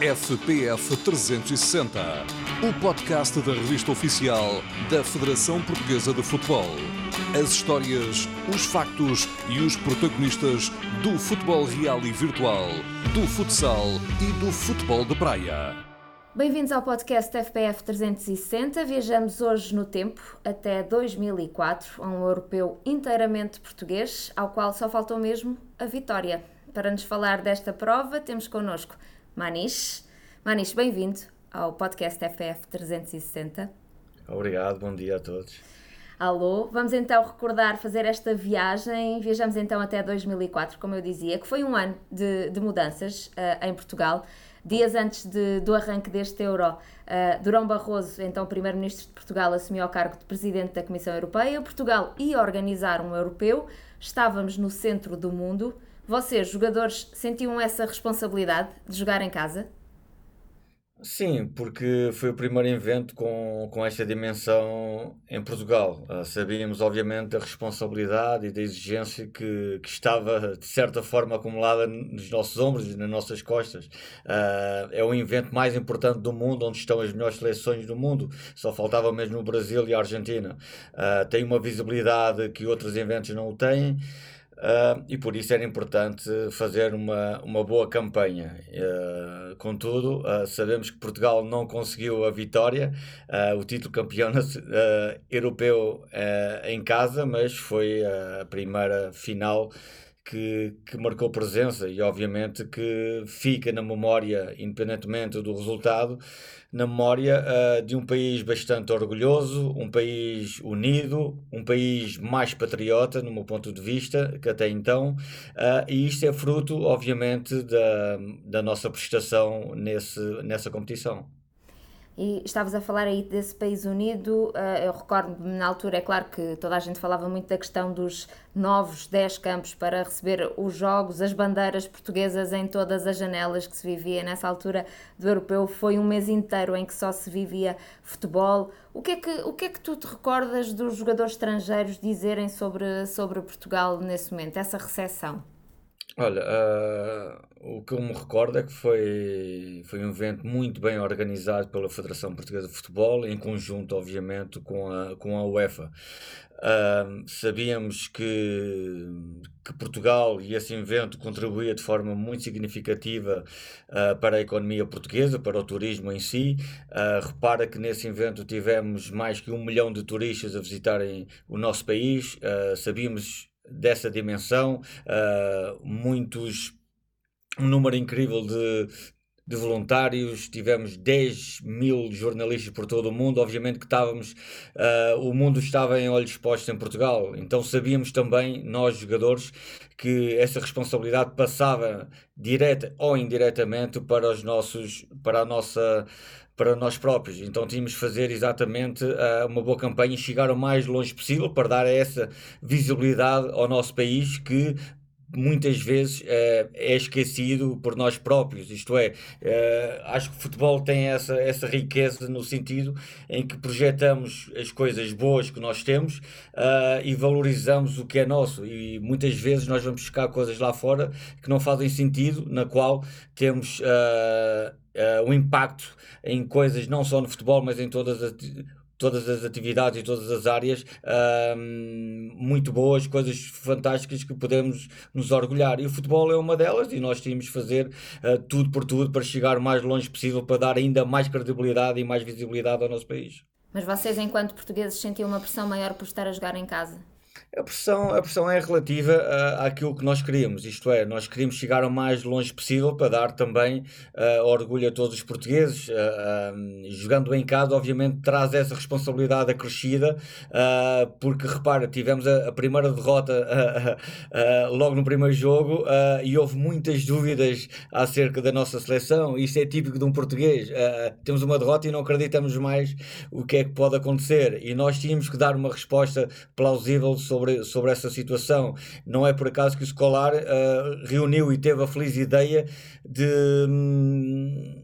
FPF 360, o podcast da revista oficial da Federação Portuguesa de Futebol. As histórias, os factos e os protagonistas do futebol real e virtual, do futsal e do futebol de praia. Bem-vindos ao podcast FPF 360. Viajamos hoje no tempo até 2004, a um europeu inteiramente português, ao qual só faltou mesmo a vitória. Para nos falar desta prova, temos connosco Manish. Manish, bem-vindo ao podcast FPF 360. Obrigado, bom dia a todos. Alô, vamos então recordar, fazer esta viagem. Viajamos então até 2004, como eu dizia, que foi um ano de, de mudanças uh, em Portugal. Dias antes de, do arranque deste Euro, uh, Durão Barroso, então Primeiro-Ministro de Portugal, assumiu o cargo de Presidente da Comissão Europeia. Portugal ia organizar um europeu, estávamos no centro do mundo. Vocês, jogadores, sentiam essa responsabilidade de jogar em casa? Sim, porque foi o primeiro evento com, com esta dimensão em Portugal. Uh, sabíamos, obviamente, da responsabilidade e da exigência que, que estava, de certa forma, acumulada nos nossos ombros e nas nossas costas. Uh, é o evento mais importante do mundo, onde estão as melhores seleções do mundo. Só faltava mesmo o Brasil e a Argentina. Uh, tem uma visibilidade que outros eventos não têm. Uh, e por isso era importante fazer uma, uma boa campanha. Uh, contudo, uh, sabemos que Portugal não conseguiu a vitória, o título campeão europeu em casa, mas foi a primeira final que, que marcou presença e obviamente que fica na memória, independentemente do resultado, na memória uh, de um país bastante orgulhoso, um país unido, um país mais patriota, no meu ponto de vista, que até então, uh, e isto é fruto, obviamente, da, da nossa prestação nesse, nessa competição. E estavas a falar aí desse país unido, eh, eu recordo-me na altura, é claro que toda a gente falava muito da questão dos novos 10 campos para receber os jogos, as bandeiras portuguesas em todas as janelas que se vivia nessa altura do europeu. Foi um mês inteiro em que só se vivia futebol. O que é que, o que, é que tu te recordas dos jogadores estrangeiros dizerem sobre, sobre Portugal nesse momento, essa recepção? Olha, uh, o que eu me recordo é que foi, foi um evento muito bem organizado pela Federação Portuguesa de Futebol, em conjunto, obviamente, com a, com a UEFA. Uh, sabíamos que, que Portugal e esse evento contribuía de forma muito significativa uh, para a economia portuguesa, para o turismo em si. Uh, repara que nesse evento tivemos mais que um milhão de turistas a visitarem o nosso país. sabíamos dessa dimensão, uh, muitos, um número incrível de, de voluntários, tivemos 10 mil jornalistas por todo o mundo, obviamente que estávamos, uh, o mundo estava em olhos postos em Portugal, então sabíamos também, nós jogadores, que essa responsabilidade passava direta ou indiretamente para os nossos, para a nossa para nós próprios. Então tínhamos de fazer exatamente uh, uma boa campanha e chegar o mais longe possível para dar essa visibilidade ao nosso país que muitas vezes uh, é esquecido por nós próprios. Isto é, uh, acho que o futebol tem essa, essa riqueza no sentido em que projetamos as coisas boas que nós temos uh, e valorizamos o que é nosso. E muitas vezes nós vamos buscar coisas lá fora que não fazem sentido, na qual temos uh, o impacto em coisas não só no futebol, mas em todas as, todas as atividades e todas as áreas uh, muito boas, coisas fantásticas que podemos nos orgulhar. E o futebol é uma delas e nós tínhamos de fazer uh, tudo por tudo para chegar o mais longe possível, para dar ainda mais credibilidade e mais visibilidade ao nosso país. Mas vocês, enquanto portugueses, sentiam uma pressão maior por estar a jogar em casa? A pressão, a pressão é relativa uh, àquilo que nós queríamos, isto é, nós queríamos chegar o mais longe possível para dar também uh, orgulho a todos os portugueses. Uh, jogando em casa, obviamente, traz essa responsabilidade acrescida, porque repara, tivemos a, a primeira derrota logo no primeiro jogo e houve muitas dúvidas acerca da nossa seleção. Isto é típico de um português. temos uma derrota e não acreditamos mais o que é que pode acontecer, e nós tínhamos que dar uma resposta plausível sobre, sobre essa situação. Não é por acaso que o Escolar uh, reuniu e teve a feliz ideia de. Hum,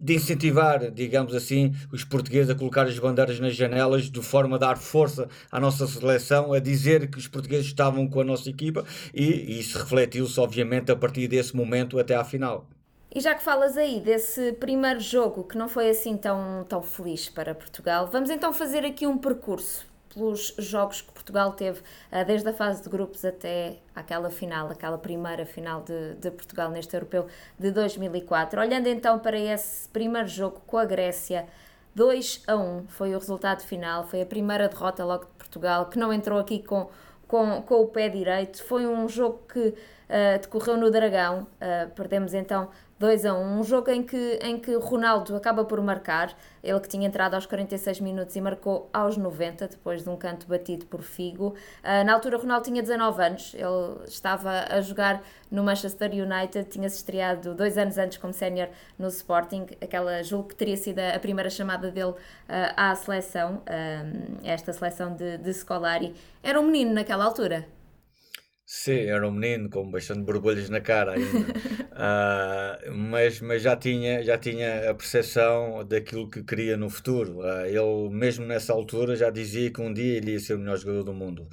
de incentivar, digamos assim, os portugueses a colocar as bandeiras nas janelas de forma a dar força à nossa seleção, a dizer que os portugueses estavam com a nossa equipa e, e isso refletiu-se, obviamente, a partir desse momento até à final. E já que falas aí desse primeiro jogo que não foi assim tão, tão feliz para Portugal, vamos então fazer aqui um percurso pelos jogos que Portugal teve, ah, desde a fase de grupos até aquela final, aquela primeira final de, de, Portugal neste europeu de 2004. Olhando então para esse primeiro jogo com a Grécia, 2 a 1 foi o resultado final, foi a primeira derrota logo de Portugal, que não entrou aqui com, com, com o pé direito. Foi um jogo que uh, decorreu no Dragão, uh, perdemos então 2 a 1. Um jogo em que, em que Ronaldo acaba por marcar, ele que tinha entrado aos 46 minutos e marcou aos 90, depois de um canto batido por Figo. Uh, na altura, Ronaldo tinha 19 anos, ele estava a jogar no Manchester United, tinha-se estreado dois anos antes como sénior no Sporting, aquela julgo que teria sido a primeira chamada dele uh, à seleção, uh, esta seleção de, de Scolari. Era um menino naquela altura. Sim, era um menino com bastante borbulhas na cara ainda. uh, mas, mas já tinha, já tinha a percepção daquilo que queria no futuro. Uh, ele, mesmo nessa altura, já dizia que um dia ele ia ser o melhor jogador do mundo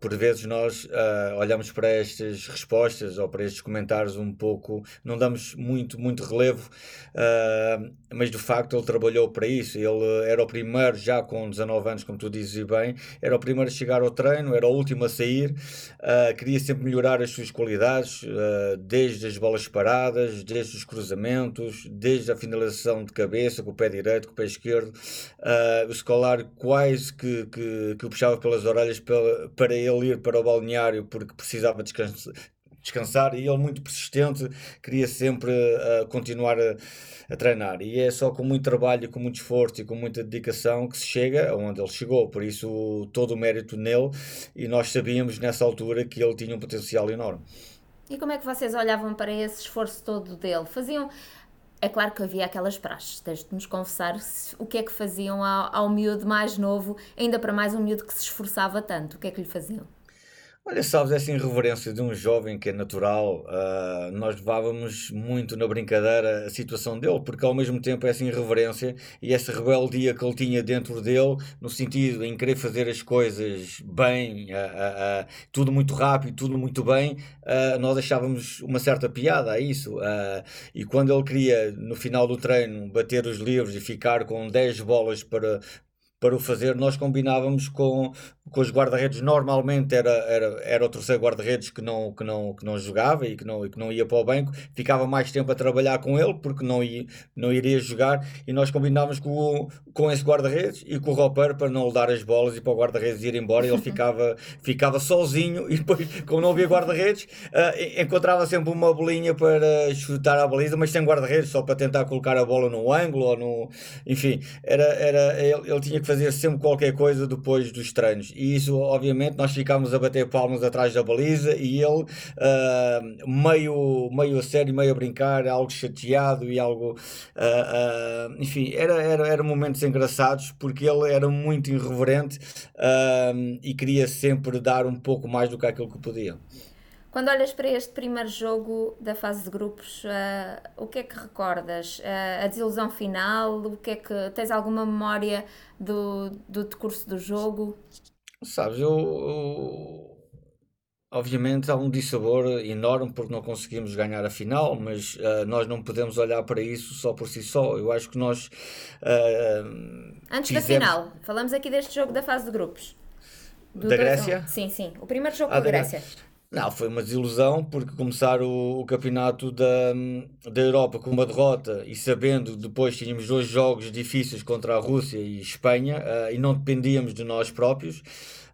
por vezes nós uh, olhamos para estas respostas ou para estes comentários um pouco, não damos muito, muito relevo, uh, mas de facto ele trabalhou para isso. Ele era o primeiro, já com 19 anos, como tu dizes bem, era o primeiro a chegar ao treino, era o último a sair, uh, queria sempre melhorar as suas qualidades, desde as bolas paradas, desde os cruzamentos, desde a finalização de cabeça, com o pé direito, com o pé esquerdo. o escolar quase que, que, que o puxava pelas orelhas para, para ele ir para o balneário porque precisava descansar, descansar e ele muito persistente queria sempre uh, continuar a, a, treinar e é só com muito trabalho, com muito esforço e com muita dedicação que se chega aonde ele chegou, por isso todo o mérito nele e nós sabíamos nessa altura que ele tinha um potencial enorme. E como é que vocês olhavam para esse esforço todo dele? Faziam é claro que havia aquelas praxes, tens de nos confessar o que é que faziam ao, ao miúdo mais novo, ainda para mais um miúdo que se esforçava tanto, o que é que lhe faziam? Olha, sabes, essa irreverência de um jovem que é natural, uh, nós levávamos muito na brincadeira a situação dele, porque ao mesmo tempo essa irreverência e essa rebeldia que ele tinha dentro dele, no sentido em querer fazer as coisas bem, uh, uh, tudo muito rápido, tudo muito bem, nós achávamos uma certa piada a isso. e quando ele queria, no final do treino, bater os livros e ficar com 10 bolas para, para o fazer, nós combinávamos com, com os guarda-redes. Normalmente era, era, era o terceiro guarda-redes que não, que, não, que não jogava e que não, que não ia para o banco, ficava mais tempo a trabalhar com ele porque não, ia, não iria jogar. E nós combinávamos com, com esse guarda-redes e com o roupeiro para não lhe dar as bolas e para o guarda-redes ir embora. Ele ficava, ficava sozinho e depois, como não havia guarda-redes, uh, encontrava sempre uma bolinha para chutar a baliza, mas sem guarda-redes, só para tentar colocar a bola no ângulo ou no. Enfim, era, era, ele, ele tinha que fazer sempre qualquer coisa depois dos treinos. E isso, obviamente, nós ficámos a bater palmas atrás da baliza e ele, uh, meio, meio a sério, meio a brincar, algo chateado e algo. Uh, uh, enfim, era, era, era momentos engraçados porque ele era muito irreverente e queria sempre dar um pouco mais do que aquilo que podia. Quando olhas para este primeiro jogo da fase de grupos, uh, o que é que recordas? Uh, a desilusão final? O que é que tens alguma memória do, do decurso do jogo? Sabes, eu, eu obviamente há um dissabor enorme porque não conseguimos ganhar a final, mas uh, nós não podemos olhar para isso só por si só. Eu acho que nós Antes da final, falamos aqui deste jogo da fase de grupos. Do da Grécia? Sim, sim. O primeiro jogo ah, com a Grécia. Não, foi uma desilusão porque começar o, o, campeonato da, da Europa com uma derrota e sabendo depois tínhamos dois jogos difíceis contra a Rússia e Espanha uh, e não dependíamos de nós próprios.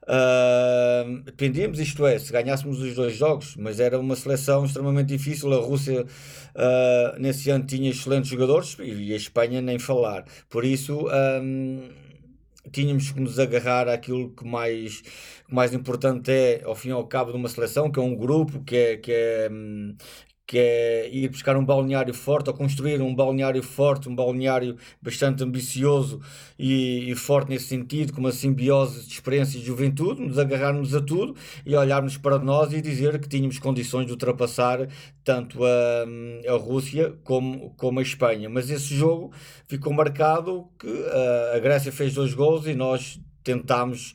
Uh, dependíamos, isto é, se ganhássemos os dois jogos, mas era uma seleção extremamente difícil. A Rússia uh, nesse ano tinha excelentes jogadores e a Espanha nem falar. Por isso. Tínhamos que nos agarrar àquilo que mais, que mais importante é, ao fim e ao cabo, de uma seleção, que é um grupo, que é, que é, hum, que é ir buscar um balneário forte ou construir um balneário forte, um balneário bastante ambicioso e, e, forte nesse sentido, com uma simbiose de experiência e juventude, nos agarrarmos a tudo e olharmos para nós e dizer que tínhamos condições de ultrapassar tanto a, a Rússia como, como a Espanha. Mas esse jogo ficou marcado que a, a Grécia fez dois gols e nós tentámos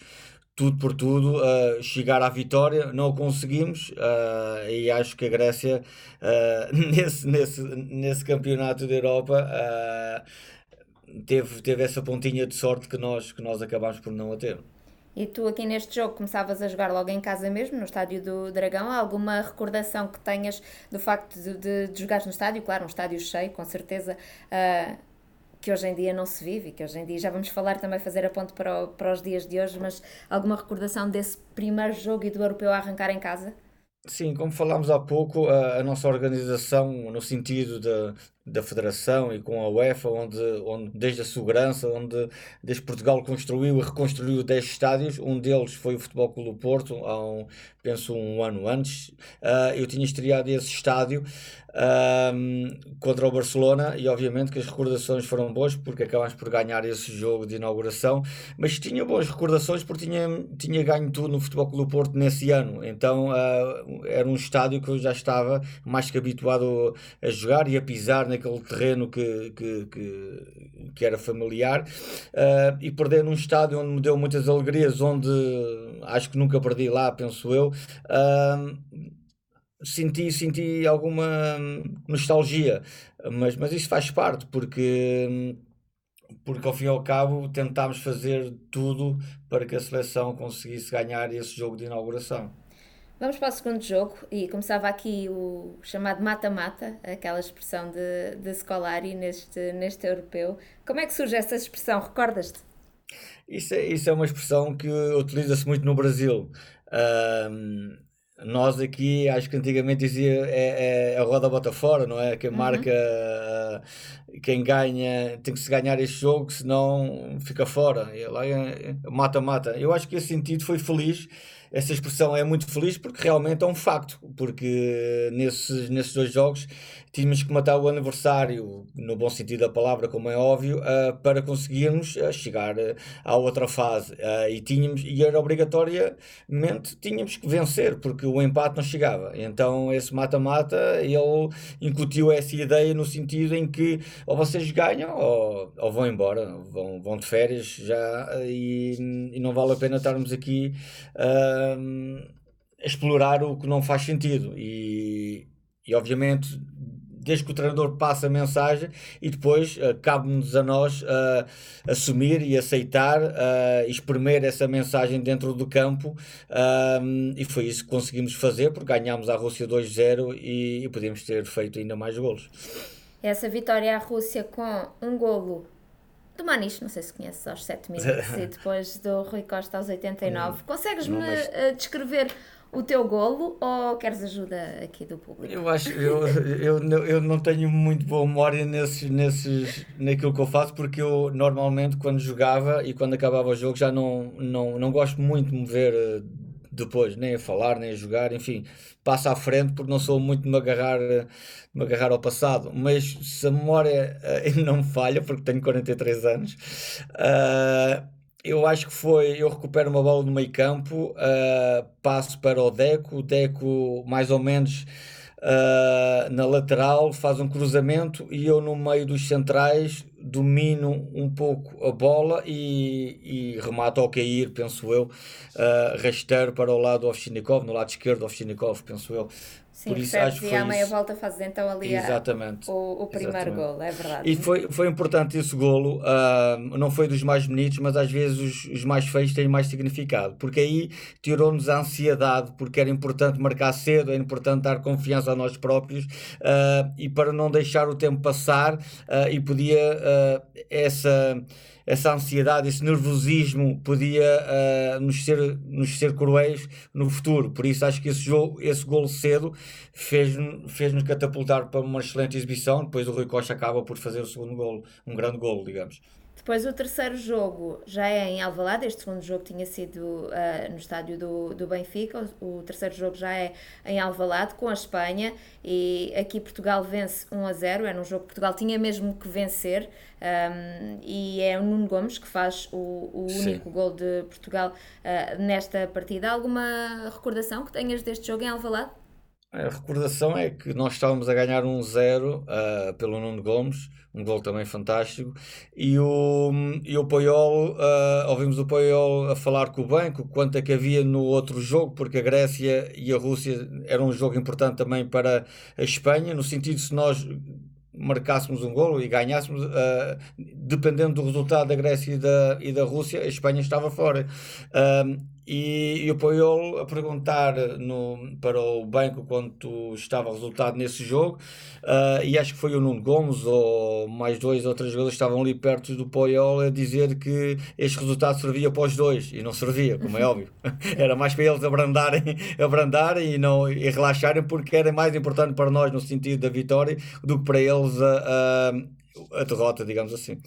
tudo por tudo, uh, chegar à vitória. Não o conseguimos uh, e acho que a Grécia, uh, nesse, nesse, nesse campeonato da Europa, teve, teve essa pontinha de sorte que nós, que nós acabámos por não a ter. E tu aqui neste jogo começavas a jogar logo em casa mesmo, no estádio do Dragão. Há alguma recordação que tenhas do facto de, de, de jogares no estádio? Claro, um estádio cheio, com certeza. Que hoje em dia não se vive, que hoje em dia já vamos falar também, fazer a ponte para, o, para os dias de hoje, mas alguma recordação desse primeiro jogo e do europeu a arrancar em casa? Sim, como falámos há pouco, a, a nossa organização, no sentido da, da Federação e com a UEFA, onde, onde desde a segurança, onde desde Portugal construiu e reconstruiu 10 estádios, um deles foi o Futebol Clube do Porto, há um, penso um ano antes, uh, eu tinha estreado esse estádio contra o Barcelona e obviamente que as recordações foram boas porque acabámos por ganhar esse jogo de inauguração, mas tinha boas recordações porque tinha, tinha ganho tudo no Futebol Clube do Porto nesse ano, então uh, era um estádio que eu já estava mais que habituado a jogar e a pisar naquele terreno que, que, que, que era familiar uh, e perder num estádio onde me deu muitas alegrias, onde acho que nunca perdi lá, penso eu. Uh, senti, senti alguma nostalgia, mas, mas isso faz parte, porque, porque ao fim e ao cabo tentámos fazer tudo para que a seleção conseguisse ganhar esse jogo de inauguração. Vamos para o segundo jogo e começava aqui o chamado mata-mata, aquela expressão de, de Scolari neste, neste europeu. Como é que surge essa expressão? Recordas-te? Isso é, isso é uma expressão que utiliza-se muito no Brasil. Um, nós aqui, acho que antigamente dizia é, é a roda bota fora, não é? Quem uhum. marca, quem ganha, tem que se ganhar este jogo, senão fica fora. E lá é mata-mata. Eu acho que esse sentido foi feliz essa expressão é muito feliz porque realmente é um facto, porque nesses, nesses dois jogos tínhamos que matar o aniversário, no bom sentido da palavra, como é óbvio, uh, para conseguirmos uh, chegar à outra fase. e, tínhamos, e era obrigatoriamente tínhamos que vencer, porque o empate não chegava. Então esse mata-mata, ele incutiu essa ideia no sentido em que ou vocês ganham ou, ou vão embora, vão, vão de férias já e, e não vale a pena estarmos aqui explorar o que não faz sentido. E, e obviamente, desde que o treinador passa a mensagem e depois uh, cabe-nos a nós uh, assumir e aceitar uh, espremer essa mensagem dentro do campo e foi isso que conseguimos fazer porque ganhámos a Rússia 2-0 e, e podíamos ter feito ainda mais golos. Essa vitória à Rússia com um golo do Maniche, não sei se conheces, aos 7 minutos e depois do Rui Costa aos 89. Consegues-me. Eh, descrever o teu golo ou queres ajuda aqui do público? Eu acho, eu, eu, eu não tenho muito boa memória nesses, nesses, naquilo que eu faço, porque eu normalmente quando jogava e quando acabava o jogo já não, não, não gosto muito de me ver eh, depois, nem a falar, nem a jogar, enfim, passo à frente porque não sou muito de me agarrar, de me agarrar ao passado. Mas se a memória uh, não me falha, porque tenho 43 anos, uh, eu acho que foi. Eu recupero uma bola no meio campo, uh, passo para o Deco, o Deco mais ou menos. Uh, na lateral, faz um cruzamento e eu no meio dos centrais domino um pouco a bola e, e remato ao cair, penso eu, uh, rasteiro para o lado do Ovchinikov, no lado esquerdo do Ovchinikov, penso eu. Sim, Por isso, acho que e à meia volta fazes então ali Exatamente. A, o, o primeiro gol, é verdade. E foi, foi importante esse golo, uh, não foi dos mais bonitos, mas às vezes os, os mais feios têm mais significado, porque aí tirou-nos a ansiedade, porque era importante marcar cedo, era importante dar confiança a nós próprios uh, e para não deixar o tempo passar e podia essa essa ansiedade, esse nervosismo podia uh, nos, ser, nos ser cruéis no futuro. Por isso acho que esse, jogo, esse golo cedo fez-nos fez catapultar para uma excelente exibição. Depois o Rui Costa acaba por fazer o segundo golo, um grande golo, digamos. Depois o terceiro jogo já é em Alvalade, este segundo jogo tinha sido uh, no estádio do, do Benfica, o, o, terceiro jogo já é em Alvalade com a Espanha e aqui Portugal vence 1 a 0, era um jogo que Portugal tinha mesmo que vencer um, e é o Nuno Gomes que faz o, o único gol de Portugal uh, nesta partida. Alguma recordação que tenhas deste jogo em Alvalade? A recordação é que nós estávamos a ganhar um zero uh, pelo Nuno Gomes, um gol também fantástico, e o, e o Paiol, uh, ouvimos o Paiol a falar com o banco quanto é que havia no outro jogo, porque a Grécia e a Rússia era um jogo importante também para a Espanha, no sentido se nós marcássemos um gol e ganhássemos, uh, dependendo do resultado da Grécia e da, e da Rússia, a Espanha estava fora. Uh, e, e apoiou a perguntar no, para o banco quanto estava o resultado nesse jogo uh, e acho que foi o Nuno Gomes ou mais dois ou três jogadores que estavam ali perto do Poiol a dizer que este resultado servia para os dois e não servia, como é óbvio. Era mais para eles abrandarem, abrandarem e, não, e relaxarem porque era mais importante para nós no sentido da vitória do que para eles a, a, a derrota, digamos assim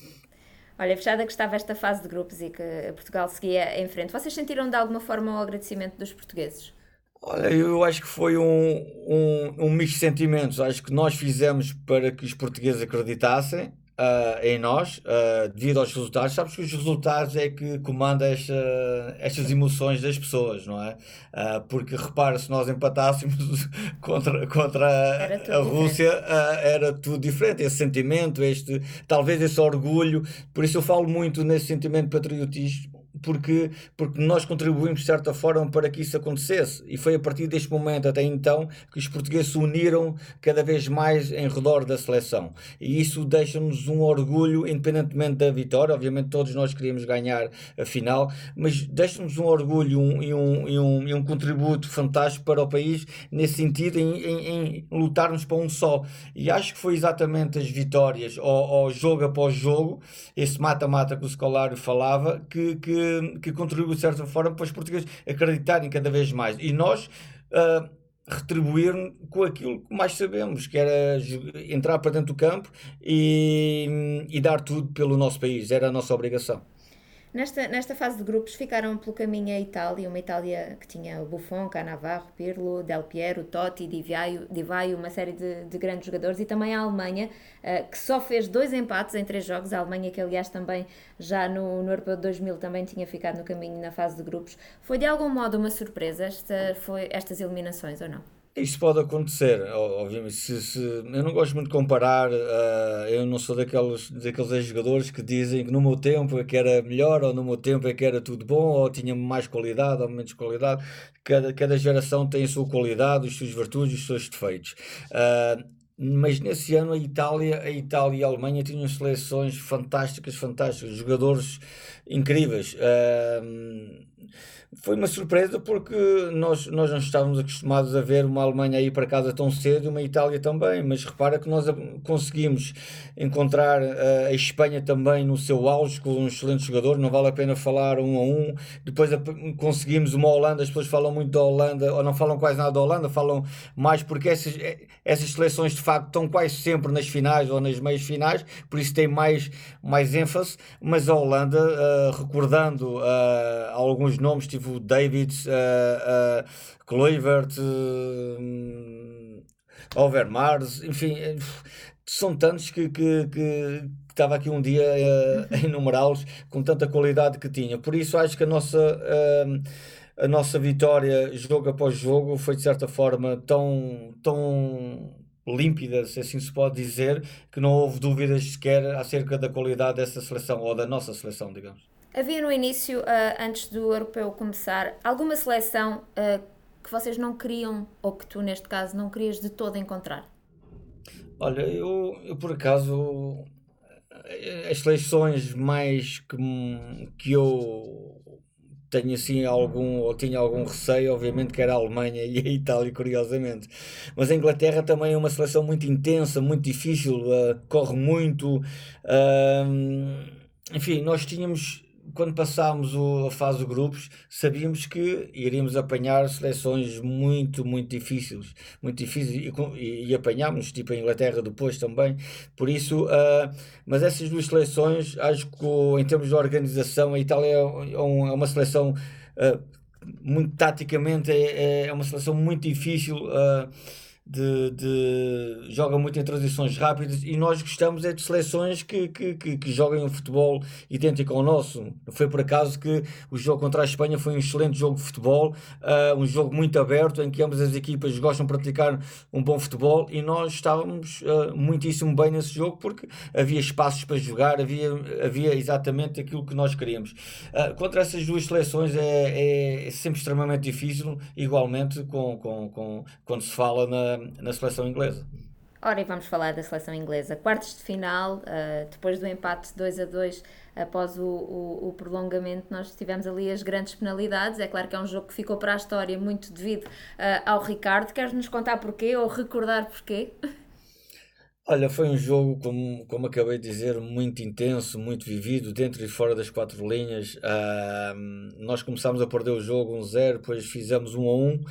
Olha, fechada que estava esta fase de grupos e que Portugal seguia em frente. Vocês sentiram de alguma forma o agradecimento dos portugueses? Olha, eu acho que foi um, um, um mix de sentimentos. Acho que nós fizemos para que os portugueses acreditassem uh, em nós, uh, devido aos resultados. Sabes que os resultados é que comanda esta, estas emoções das pessoas, não é? Uh, porque repara, se nós empatássemos contra, contra a, a Rússia, era tudo diferente. Esse sentimento, este, talvez esse orgulho. Por isso eu falo muito nesse sentimento de patriotismo porque, porque nós contribuímos de certa forma para que isso acontecesse. E foi a partir deste momento até então que os portugueses se uniram cada vez mais em redor da seleção. E isso deixa-nos um orgulho, independentemente da vitória. Obviamente, todos nós queríamos ganhar a final, mas deixa-nos um orgulho um, e, um, e, um, e um contributo fantástico para o país nesse sentido, em, em, em lutarmos para um só. E acho que foi exatamente as vitórias, ao, jogo após jogo, esse mata-mata que o Scolário falava, que, que que, contribui de certa forma para os portugueses acreditarem cada vez mais. E nós uh, retribuir com aquilo que mais sabemos, que era entrar para dentro do campo e, e dar tudo pelo nosso país. Era a nossa obrigação. Nesta, nesta fase de grupos ficaram pelo caminho a Itália, uma Itália que tinha o Buffon, Cannavaro, Pirlo, Del Piero, Totti, Di Vaio, uma série de, de, grandes jogadores, e também a Alemanha, uh, que só fez dois empates em três jogos, a Alemanha que aliás também já no, no Europeu de 2000 também tinha ficado no caminho na fase de grupos. Foi de algum modo uma surpresa esta, foi, estas eliminações ou não? Isto pode acontecer, obviamente. Se, se, eu não gosto muito de comparar, uh, eu não sou daqueles, daqueles jogadores que dizem que no meu tempo é que era melhor, ou no meu tempo é que era tudo bom, ou tinha mais qualidade, ou menos qualidade. Cada, cada geração tem a sua qualidade, as suas virtudes, os seus defeitos. Uh, mas nesse ano a Itália, a Itália e a Alemanha tinham seleções fantásticas, fantásticas, jogadores incríveis. Uh, foi uma surpresa porque nós, nós não estávamos acostumados a ver uma Alemanha ir para casa tão cedo e uma Itália também, mas repara que nós conseguimos encontrar uh, a Espanha também no seu auge com um excelente jogador, não vale a pena falar um a um, depois conseguimos uma Holanda, as pessoas falam muito da Holanda, ou não falam quase nada da Holanda, falam mais porque essas, eh, essas seleções de facto estão quase sempre nas finais ou nas meias finais, por isso tem mais, mais ênfase, mas a Holanda, uh, recordando alguns nomes, tipo Davids, uh, uh, Kluivert, uh, Overmars, enfim, são tantos que, que, que estava aqui um dia uh, a enumerá-los com tanta qualidade que tinha. Por isso acho que a nossa, uh, a nossa vitória, jogo após jogo, foi de certa forma tão, tão límpida, se assim se pode dizer, que não houve dúvidas sequer acerca da qualidade dessa seleção, ou da nossa seleção, digamos. Havia no início, uh, antes do europeu começar, alguma seleção uh, que vocês não queriam, ou que tu, neste caso, não querias de todo encontrar? Olha, eu, eu por acaso, as seleções mais que, que eu tenho assim algum, ou tinha algum receio, obviamente que era a Alemanha e a Itália, curiosamente. Mas a Inglaterra também é uma seleção muito intensa, muito difícil, uh, corre muito. enfim, nós tínhamos quando passámos o, a fase de grupos, sabíamos que iríamos apanhar seleções muito, muito difíceis, muito difíceis e, e, apanhámos, tipo a Inglaterra depois também. Por isso, uh, mas essas duas seleções, acho que em termos de organização, a Itália é, é, é uma seleção uh, muito taticamente, é, é, uma seleção muito difícil. Uh, de, de, joga muito em transições rápidas e nós gostamos é de seleções que, que, que, que joguem um futebol idêntico ao nosso. Foi por acaso que o jogo contra a Espanha foi um excelente jogo de futebol, uh, um jogo muito aberto em que ambas as equipas gostam de praticar um bom futebol e nós estávamos uh, muitíssimo bem nesse jogo porque havia espaços para jogar, havia, havia exatamente aquilo que nós queríamos. Uh, contra essas duas seleções é, é, sempre extremamente difícil, igualmente com, com, com, quando se fala na, na seleção inglesa. Ora, e vamos falar da seleção inglesa. Quartos de final, uh, depois do empate 2 a 2 após o, o, o, prolongamento, nós tivemos ali as grandes penalidades. É claro que é um jogo que ficou para a história muito devido uh, ao Ricardo. Queres nos contar porquê ou recordar porquê? Olha, foi um jogo, como, como acabei de dizer, muito intenso, muito vivido, dentro e fora das quatro linhas. Uh, nós começámos a perder o jogo 1-0, depois fizemos 1-1, uh,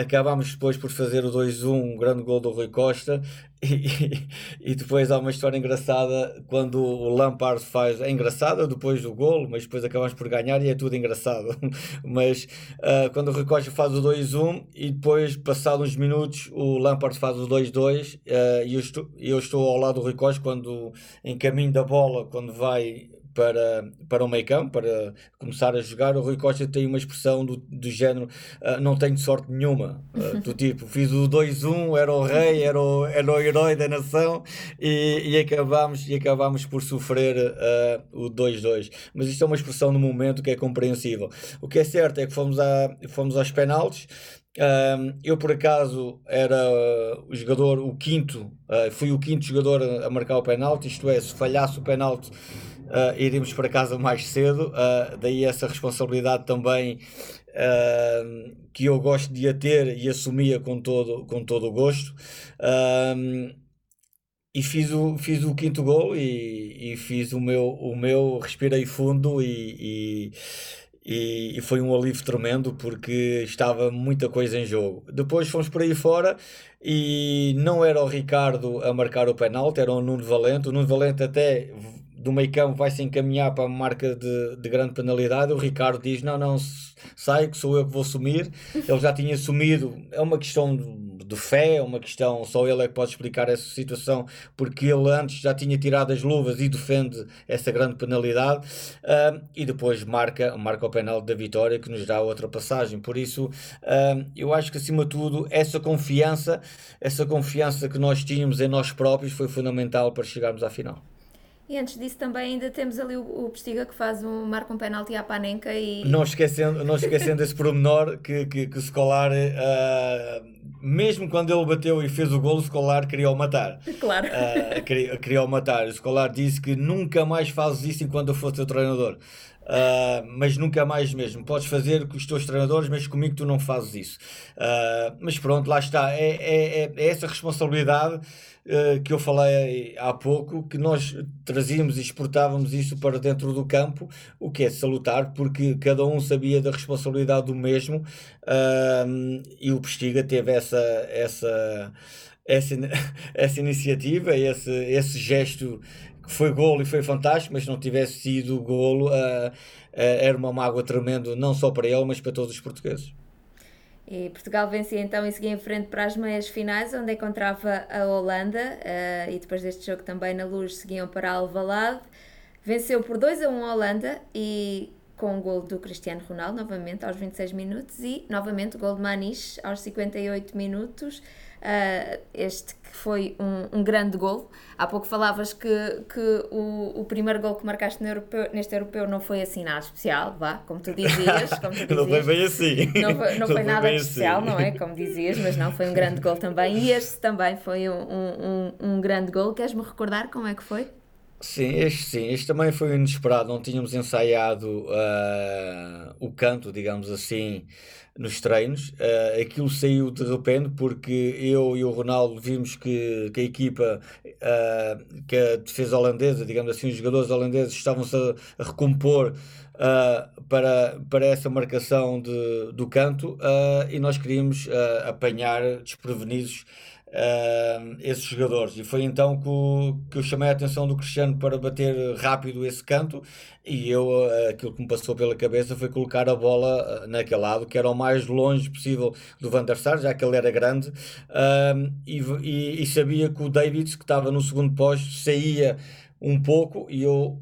acabámos depois por fazer o 2-1, um grande gol do Rui Costa, e, e, depois há uma história engraçada quando o Lampard faz. É engraçada depois do gol, mas depois acabamos por ganhar e é tudo engraçado. mas uh, quando o Rui Costa faz o 2-1 e depois, passados uns minutos, o Lampard faz o 2-2 uh, e eu estou, eu estou ao lado do Rui Costa quando, em caminho da bola, quando vai para, para o meio campo, para começar a jogar, o Rui Costa tem uma expressão do, do género uh, não tenho sorte nenhuma, uh, do tipo, fiz o 2-1, era o rei, era o, era o herói da nação e, e, acabámos, e acabámos por sofrer uh, o 2-2. Mas isto é uma expressão no momento que é compreensível. O que é certo é que fomos, a, fomos aos penaltis, eu por acaso era o jogador, o quinto, uh, fui o quinto jogador a, a marcar o penalti, isto é, se falhasse o penalti uh, iríamos para casa mais cedo, uh, daí essa responsabilidade também uh, que eu gosto de a ter e assumia com todo, com todo o gosto. e fiz o, fiz o quinto gol e, e fiz o meu, o meu respirei fundo e, e, e, foi um alívio tremendo porque estava muita coisa em jogo. Depois fomos por aí fora e não era o Ricardo a marcar o penalti, era o Nuno Valente. O Nuno Valente até do meio campo vai se encaminhar para a marca de, de grande penalidade. O Ricardo diz: Não, não, sai, que sou eu que vou assumir. Ele já tinha assumido. É uma questão de fé, é uma questão. Só ele é que pode explicar essa situação, porque ele antes já tinha tirado as luvas e defende essa grande penalidade. Uh, e depois marca, marca o penal da vitória, que nos dá outra passagem. Por isso, uh, eu acho que acima de tudo, essa confiança, essa confiança que nós tínhamos em nós próprios foi fundamental para chegarmos à final. E antes disso também ainda temos ali o, o Pestiga que faz um, marca um penalti à Panenka e... Não esquecendo, não esquecendo esse pormenor que, que, que o Scolar, uh, mesmo quando ele bateu e fez o golo, o Scolar queria o matar. Claro. Uh, queria, queria o matar. O Scolar disse que nunca mais fazes isso enquanto eu for teu treinador. Uh, mas nunca mais mesmo. Podes fazer com os teus treinadores, mas comigo tu não fazes isso. Uh, mas pronto, lá está. É, é, é, é essa responsabilidade uh, que eu falei há pouco, que nós trazíamos e exportávamos isso para dentro do campo, o que é salutar, porque cada um sabia da responsabilidade do mesmo e o Pestiga teve essa. essa essa, essa iniciativa, esse, esse gesto foi golo e foi fantástico, mas se não tivesse sido golo, uh, uh, era uma mágoa tremenda, não só para ele, mas para todos os portugueses. E Portugal vencia então e seguia em frente para as meias finais, onde encontrava a Holanda, uh, e depois deste jogo também na luz seguiam para Alvalade. Venceu por 2 a 1 a Holanda e com o gol do Cristiano Ronaldo, novamente aos 26 minutos, e novamente o gol de Maniche aos 58 minutos. Uh, este que foi um, um, grande gol. Há pouco falavas que, que o, o primeiro gol que marcaste europeu, neste europeu não foi assim nada especial, vá, como tu dizias. Como tu dizias não foi bem assim. Não foi, não não foi nada especial, assim. não é? Como dizias, mas não, foi um grande gol também. E este também foi um, um, um grande gol. Queres-me recordar como é que foi? Sim, este sim, este também foi inesperado. Não tínhamos ensaiado uh, o canto, digamos assim, nos treinos. Uh, aquilo saiu de repente porque eu e o Ronaldo vimos que, que a equipa, uh, que a defesa holandesa, digamos assim, os jogadores holandeses estavam-se a, recompor uh, para, para essa marcação de, do canto e nós queríamos apanhar desprevenidos uh, esses jogadores. E foi então que, o, que eu chamei a atenção do Cristiano para bater rápido esse canto e eu, uh, aquilo que me passou pela cabeça foi colocar a bola uh, naquele lado, que era o mais longe possível do Van der Sar, já que ele era grande, e, e, e, sabia que o David, que estava no segundo posto, saía um pouco e eu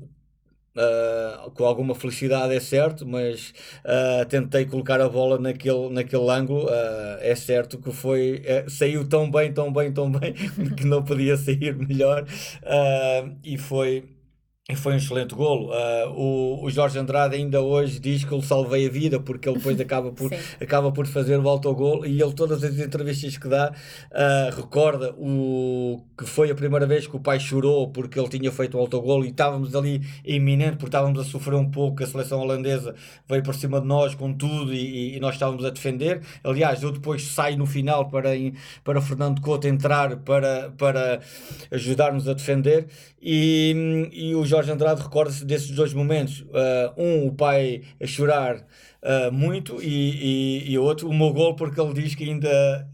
Uh, com alguma felicidade, é certo, mas uh, tentei colocar a bola naquele, naquele ângulo. Uh, é certo que foi, saiu tão bem, tão bem, tão bem, que não podia sair melhor. e foi foi um excelente golo. Uh, o, o Jorge Andrade ainda hoje diz que eu salvei a vida porque ele depois acaba por, acaba por fazer o autogol e ele todas as entrevistas que dá uh, recorda o que foi a primeira vez que o pai chorou porque ele tinha feito o autogol e estávamos ali iminente porque estávamos a sofrer um pouco, a seleção holandesa veio por cima de nós com tudo e, e nós estávamos a defender. Aliás, eu depois saio no final para, para Fernando Couto entrar para, para ajudar-nos a defender e, e o Jorge Andrade recorda-se desses dois momentos. Uh, um, o pai a chorar uh, muito, e, e, e outro, o meu gol, porque ele diz que ainda.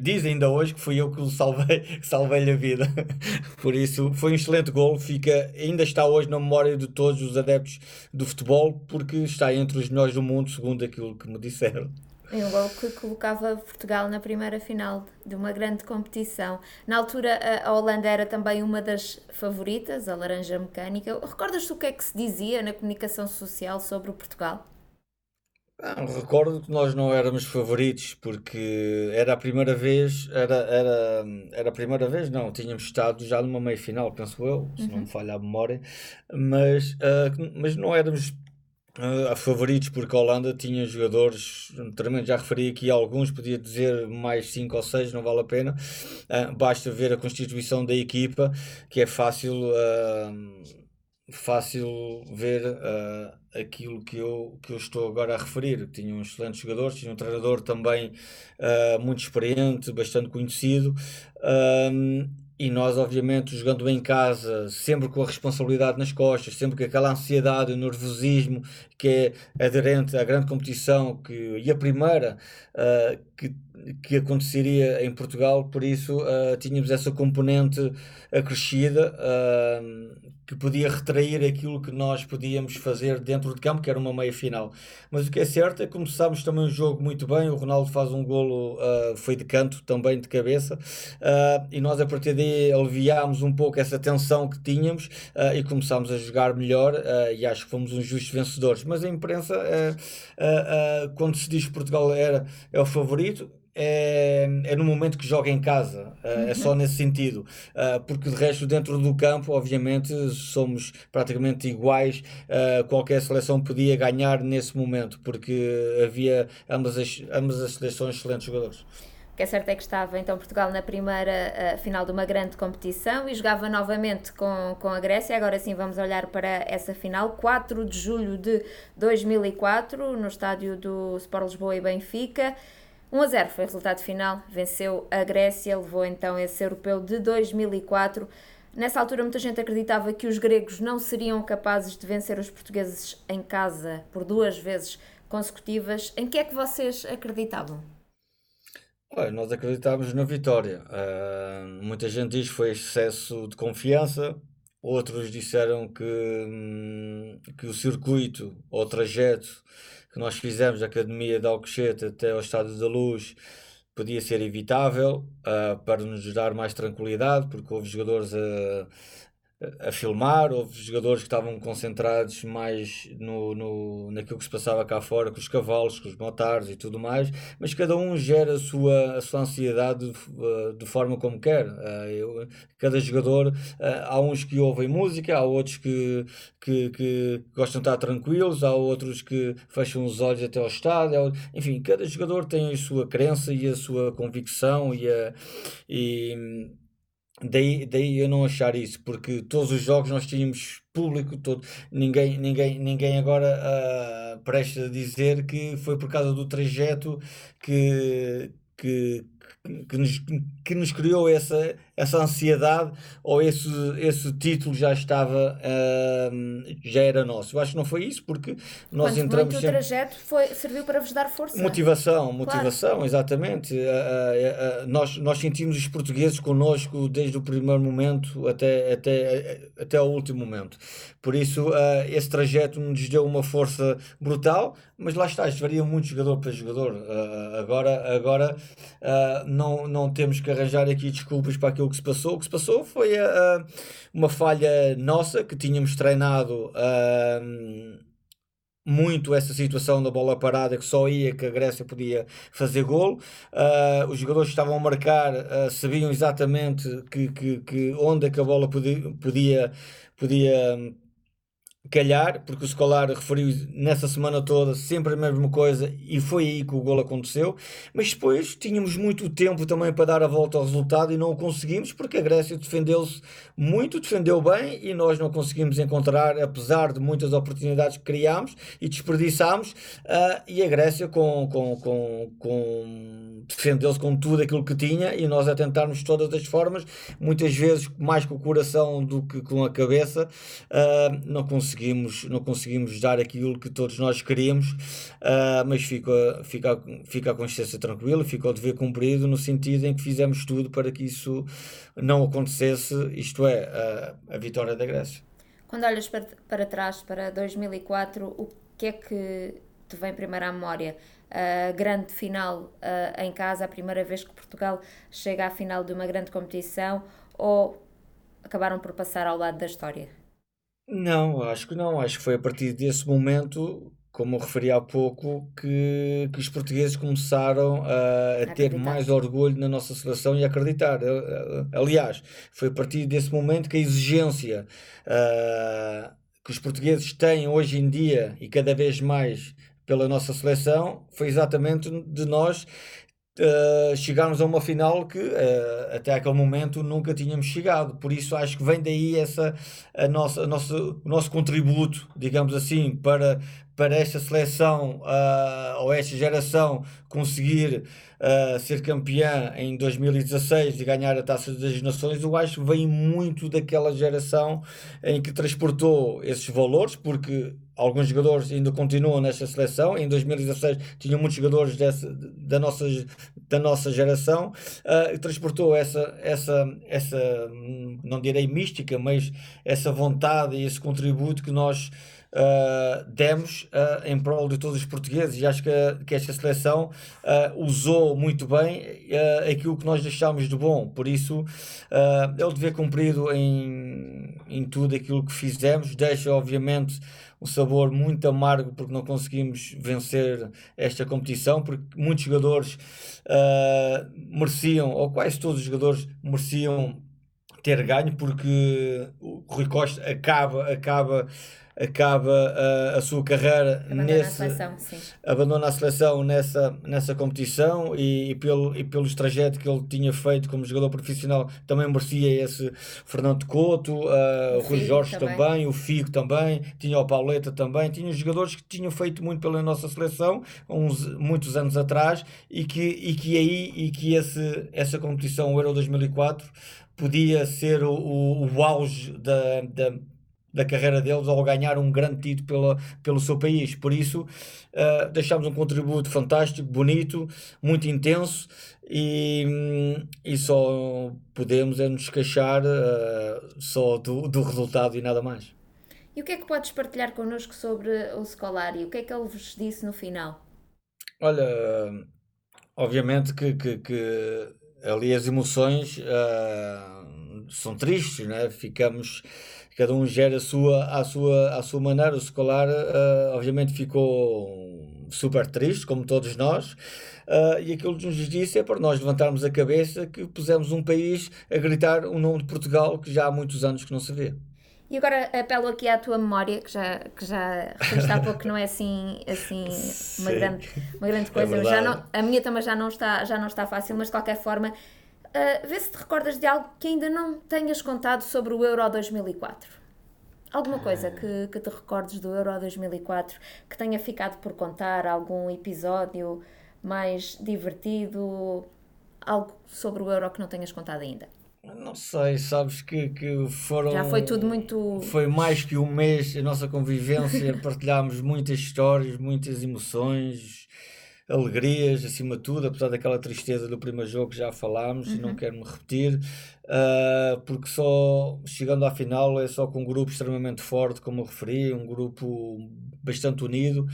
Diz ainda hoje que fui eu que o salvei, salvei-lhe a vida. Por isso, foi um excelente gol. Fica, ainda está hoje na memória de todos os adeptos do futebol, porque está entre os melhores do mundo, segundo aquilo que me disseram. É um gol que colocava Portugal na primeira final de uma grande competição. Na altura, a Holanda era também uma das favoritas, a laranja mecânica. Recordas-te o que é que se dizia na comunicação social sobre o Portugal? Ah, recordo que nós não éramos favoritos porque era a primeira vez, era, era, era a primeira vez, não, tínhamos estado já numa meia final, penso eu, se uhum. não me falha a memória, mas, uh, mas não éramos Uh, favoritos porque a Holanda tinha jogadores tremendo, já referi aqui alguns, podia dizer mais 5 ou 6, não vale a pena. Uh, basta ver a constituição da equipa, que é fácil, uh, fácil ver aquilo que eu, que eu estou agora a referir. Tinha um excelente jogador, tinha um treinador também muito experiente, bastante conhecido. E nós, obviamente, jogando em casa, sempre com a responsabilidade nas costas, sempre com aquela ansiedade, o nervosismo que é aderente à grande competição que, e a primeira uh, que, que aconteceria em Portugal, por isso uh, tínhamos essa componente acrescida uh, que podia retrair aquilo que nós podíamos fazer dentro de campo, que era uma meia final. Mas o que é certo é que começámos também o jogo muito bem, o Ronaldo faz um golo, foi de canto, também de cabeça, e nós a partir daí aliviámos um pouco essa tensão que tínhamos e começámos a jogar melhor e acho que fomos uns justos vencedores mas a imprensa, quando se diz que Portugal era, é o favorito, é, é no momento que joga em casa, é, só uhum. nesse sentido, uh, porque de resto, dentro do campo, obviamente, somos praticamente iguais. Uh, qualquer seleção podia ganhar nesse momento, porque havia ambas as, ambas as seleções excelentes jogadores que é certo é que estava então Portugal na primeira uh, final de uma grande competição e jogava novamente com, com a Grécia. Agora sim vamos olhar para essa final, 4 de julho de 2004, no estádio do Sport Lisboa e Benfica. 1 a 0 foi o resultado final, venceu a Grécia, levou então esse europeu de 2004. Nessa altura, muita gente acreditava que os gregos não seriam capazes de vencer os portugueses em casa por duas vezes consecutivas. Em que é que vocês acreditavam? Olha, nós acreditávamos na vitória. Uh, muita gente diz que foi excesso de confiança, outros disseram que, hum, que o circuito ou trajeto que nós fizemos da Academia de Alcochete até ao Estádio da Luz podia ser evitável uh, para nos dar mais tranquilidade, porque houve jogadores a a filmar, houve jogadores que estavam concentrados mais no, no, naquilo que se passava cá fora, com os cavalos, com os motares e tudo mais, mas cada um gera a sua, a sua ansiedade de, de forma como quer. Uh, eu, cada jogador, uh, há uns que ouvem música, há outros que, que, que, gostam de estar tranquilos, há outros que fecham os olhos até ao estádio, enfim, cada jogador tem a sua crença e a sua convicção e a. E, Daí, daí eu não achar isso, porque todos os jogos nós tínhamos público todo, ninguém, ninguém, ninguém agora uh, presta a dizer que foi por causa do trajeto que, que, que nos, que nos criou essa, essa ansiedade ou esse, esse título já estava, uh, já era nosso. Eu acho que não foi isso, porque nós Quanto entramos. Muito sempre... o trajeto foi, serviu para vos dar força. Motivação, motivação, claro. exatamente. Uh, uh, nós, nós sentimos os portugueses connosco desde o primeiro momento até, até, até o último momento. Por isso, esse trajeto nos deu uma força brutal, mas lá está, isto varia muito jogador para jogador. agora agora não, não temos que arranjar aqui desculpas para aquilo que se passou. O que se passou foi uh, uma falha nossa, que tínhamos treinado uh, muito essa situação da bola parada, que só ia que a Grécia podia fazer golo. Uh, os jogadores que estavam a marcar sabiam exatamente que, que, que onde é que a bola podia, podia, podia calhar, porque o Scolar referiu nessa semana toda sempre a mesma coisa e foi aí que o gol aconteceu, mas depois tínhamos muito tempo também para dar a volta ao resultado e não o conseguimos porque a Grécia defendeu-se muito, defendeu bem e nós não conseguimos encontrar, apesar de muitas oportunidades que criámos e desperdiçámos, uh, e a Grécia com, com, com, com defendeu-se com tudo aquilo que tinha e nós a tentarmos todas as formas, muias vezes mais com o coração do que com a cabeça, uh, não conseguimos conseguimos, não conseguimos dar aquilo que todos nós queríamos, uh, mas fica, fica, fica a consciência tranquila, fica o dever cumprido no sentido em que fizemos tudo para que isso não acontecesse, isto é, a, a vitória da Grécia. Quando olhas para, para trás, para 2004, o que é que te vem primeiro à memória? A grande final uh, em casa, a primeira vez que Portugal chega à final de uma grande competição ou acabaram por passar ao lado da história? Não, acho que não. Acho que foi a partir desse momento, como eu referi há pouco, que, que os portugueses começaram a, a ter mais orgulho na nossa seleção e a acreditar. Aliás, foi a partir desse momento que a exigência uh, que os portugueses têm hoje em dia e cada vez mais pela nossa seleção foi exatamente de nós uh, chegarmos a uma final que uh, até aquele momento nunca tínhamos chegado. Por isso acho que vem daí essa, a nossa, a nossa, o nosso contributo, digamos assim, para, para esta seleção uh, ou esta geração conseguir ser campeã em 2016 e ganhar a Taça das Nações, eu acho que vem muito daquela geração em que transportou esses valores, porque alguns jogadores ainda continuam nesta seleção. Em 2016 tinham muitos jogadores dessa, da, nossa, da nossa geração uh, transportou essa, essa, essa, não direi mística, mas essa vontade e esse contributo que nós uh, demos uh, em prol de todos os portugueses e acho que, que esta seleção uh, usou muito bem aquilo que nós deixámos de bom. Por isso, é o dever cumprido em, em tudo aquilo que fizemos. Deixa, obviamente, um sabor muito amargo porque não conseguimos vencer esta competição, porque muitos jogadores mereciam, ou quase todos os jogadores mereciam ter ganho, porque o Rui Costa acaba, acaba acaba a, a sua carreira abandona nesse a seleção, sim. abandona a seleção nessa, nessa competição e, e, pelo, e pelos trajetos que ele tinha feito como jogador profissional também merecia esse Fernando Couto, uh, o Rui Jorge também. também. o Figo também, tinha o Pauleta também, tinha jogadores que tinham feito muito pela nossa seleção uns, muitos anos atrás e que, e que aí e que esse, essa competição, o Euro 2004 podia ser o, o, o auge da, da da carreira deles ao ganhar um grande título pela, pelo seu país. Por isso, uh, deixamos um contributo fantástico, bonito, muito intenso e, e só podemos é nos queixar uh, só do, do resultado e nada mais. E o que é que podes partilhar connosco sobre o Scolari? O que é que ele vos disse no final? Olha, obviamente que, que, que ali as emoções uh, são tristes, né? ficamos cada um gera a sua, a sua, a sua maneira. O escolar, uh, obviamente, ficou super triste, como todos nós, uh, e aquilo que nos disse é para nós levantarmos a cabeça que pusemos um país a gritar o nome de Portugal que já há muitos anos que não se vê. E agora apelo aqui à tua memória, que já, que já referiste há pouco que não é assim, assim uma, grande, uma grande coisa. É já não, a minha também já não, está, já não está fácil, mas de qualquer forma, Uh, vê se te recordas de algo que ainda não tenhas contado sobre o Euro 2004. Alguma coisa que, que te recordes do Euro 2004 que tenha ficado por contar, algum episódio mais divertido, algo sobre o Euro que não tenhas contado ainda? Não sei, sabes que, que foram. Já foi tudo muito. Foi mais que um mês a nossa convivência, partilhámos muitas histórias, muitas emoções, alegrias, acima de tudo, apesar daquela tristeza do primeiro jogo que já falámos, e não uhum. quero me repetir, uh, porque só chegando à final é só com um grupo extremamente forte, como eu referi, um grupo bastante unido.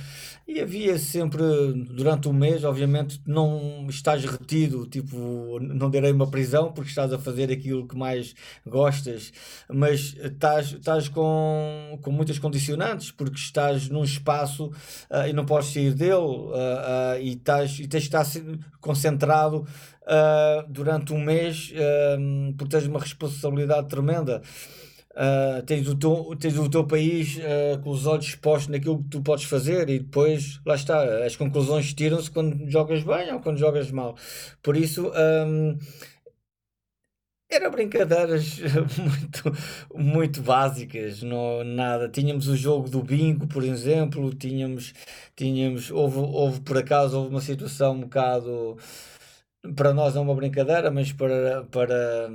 E havia sempre durante o mês, obviamente, não estás retido, tipo, não direi uma prisão porque estás a fazer aquilo que mais gostas, mas estás, estás com, com muitas condicionantes porque estás num espaço uh, e não podes sair dele uh, e, estás, e tens de estar concentrado durante um mês porque tens uma responsabilidade tremenda. Uh, tens, o teu, tens o teu país uh, com os olhos expostos naquilo que tu podes fazer e depois, lá está, as conclusões tiram-se quando jogas bem ou quando jogas mal. Por isso, um, era brincadeiras muito, muito básicas, não, nada. Tínhamos o jogo do bingo, por exemplo, tínhamos, tínhamos houve, houve por acaso houve uma situação um bocado para nós é uma brincadeira, mas para, para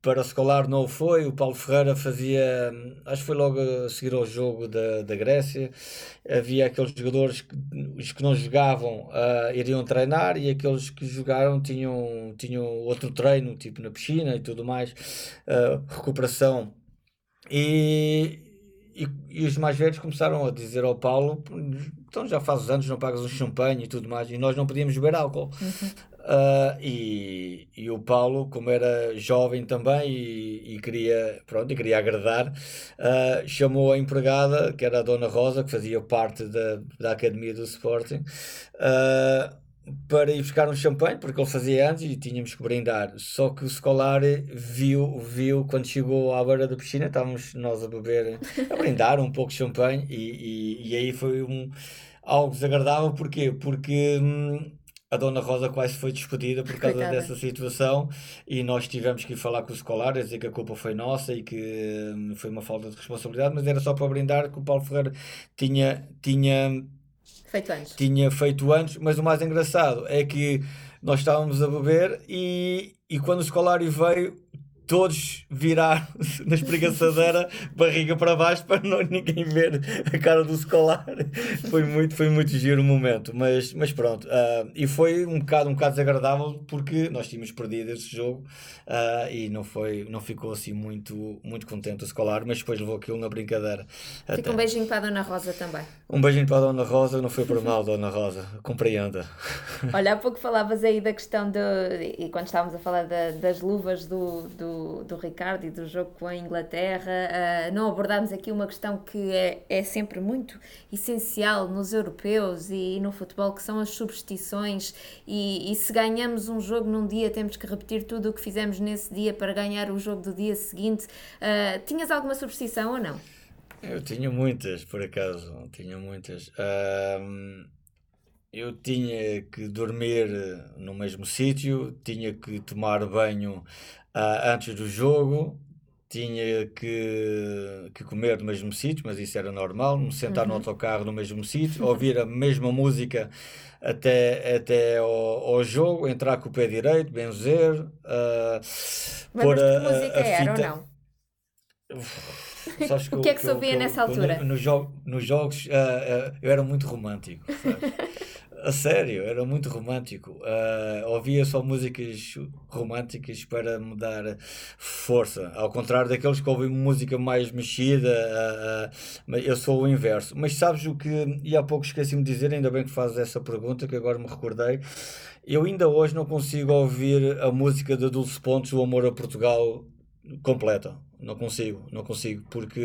para o escolar não foi. O Paulo Ferreira fazia, acho que foi logo a seguir ao jogo da, da Grécia. Havia aqueles jogadores que, os que não jogavam uh, iriam treinar e aqueles que jogaram tinham, tinham outro treino, tipo na piscina e tudo mais, uh, recuperação. E, e, e, os mais velhos começaram a dizer ao Paulo: então já faz anos não pagas um champanhe e tudo mais, e nós não podíamos beber álcool. Uhum. Uh, e, e o Paulo, como era jovem também e, e queria, pronto, e queria agradar, uh, chamou a empregada, que era a Dona Rosa, que fazia parte da, da Academia do Sporting, uh, para ir buscar um champanhe, porque ele fazia antes e tínhamos que brindar. Só que o escolar viu, viu quando chegou à beira da piscina, estávamos nós a beber, a brindar um pouco de champanhe, e, e, e aí foi um, algo desagradável, porquê? Porque. Hum, a Dona Rosa quase foi despedida por causa Coitada. dessa situação e nós tivemos que ir falar com os escolares, dizer que a culpa foi nossa e que hum, foi uma falta de responsabilidade, mas era só para brindar que o Paulo Ferreira tinha, tinha feito anos. Tinha feito anos, mas o mais engraçado é que nós estávamos a beber e, e quando o escolário veio, todos viraram na espreguiçadeira, barriga para baixo, para não ninguém ver a cara do escolar. Foi muito, foi muito giro o momento, mas, mas pronto. Uh, e foi um bocado, um bocado desagradável porque nós tínhamos perdido esse jogo uh, e não, foi, não ficou assim muito, muito contente o escolar, mas depois levou aquilo na brincadeira. Fica Até. um beijinho para a Dona Rosa também. Um beijinho para a Dona Rosa, não foi por mal, Dona Rosa, compreenda. Olha, há pouco falavas aí da questão de, e quando estávamos a falar da, das luvas do, do do, Ricardo e do jogo com a Inglaterra, uh, não abordámos aqui uma questão que é, é sempre muito essencial nos europeus e, no futebol, que são as substituições. E, e, se ganhamos um jogo num dia, temos que repetir tudo o que fizemos nesse dia para ganhar o jogo do dia seguinte. Uh, tinhas alguma substituição ou não? Eu tinha muitas, por acaso, tinha muitas. Uh, eu tinha que dormir no mesmo sítio, tinha que tomar banho uh, antes do jogo, tinha que, que comer no mesmo sítio, mas isso era normal, me sentar uhum. no autocarro no mesmo sítio, ouvir a mesma música até, até ao, ao jogo, entrar com o pé direito, benzer, uh, pôr a, música a, a fita. Era ou não? o que é que se ouvia nessa altura? No, no jogo, nos jogos uh, uh, eu era muito romântico, A sério, era muito romântico. Uh, ouvia só músicas românticas para me dar força. Ao contrário daqueles que ouvem música mais mexida, uh, uh, eu sou o inverso. Mas sabes o que, e há pouco esqueci-me de dizer, ainda bem que fazes essa pergunta, que agora me recordei. Eu ainda hoje não consigo ouvir a música de Dulce Pontes, O Amor a Portugal, completa. Não consigo, não consigo, porque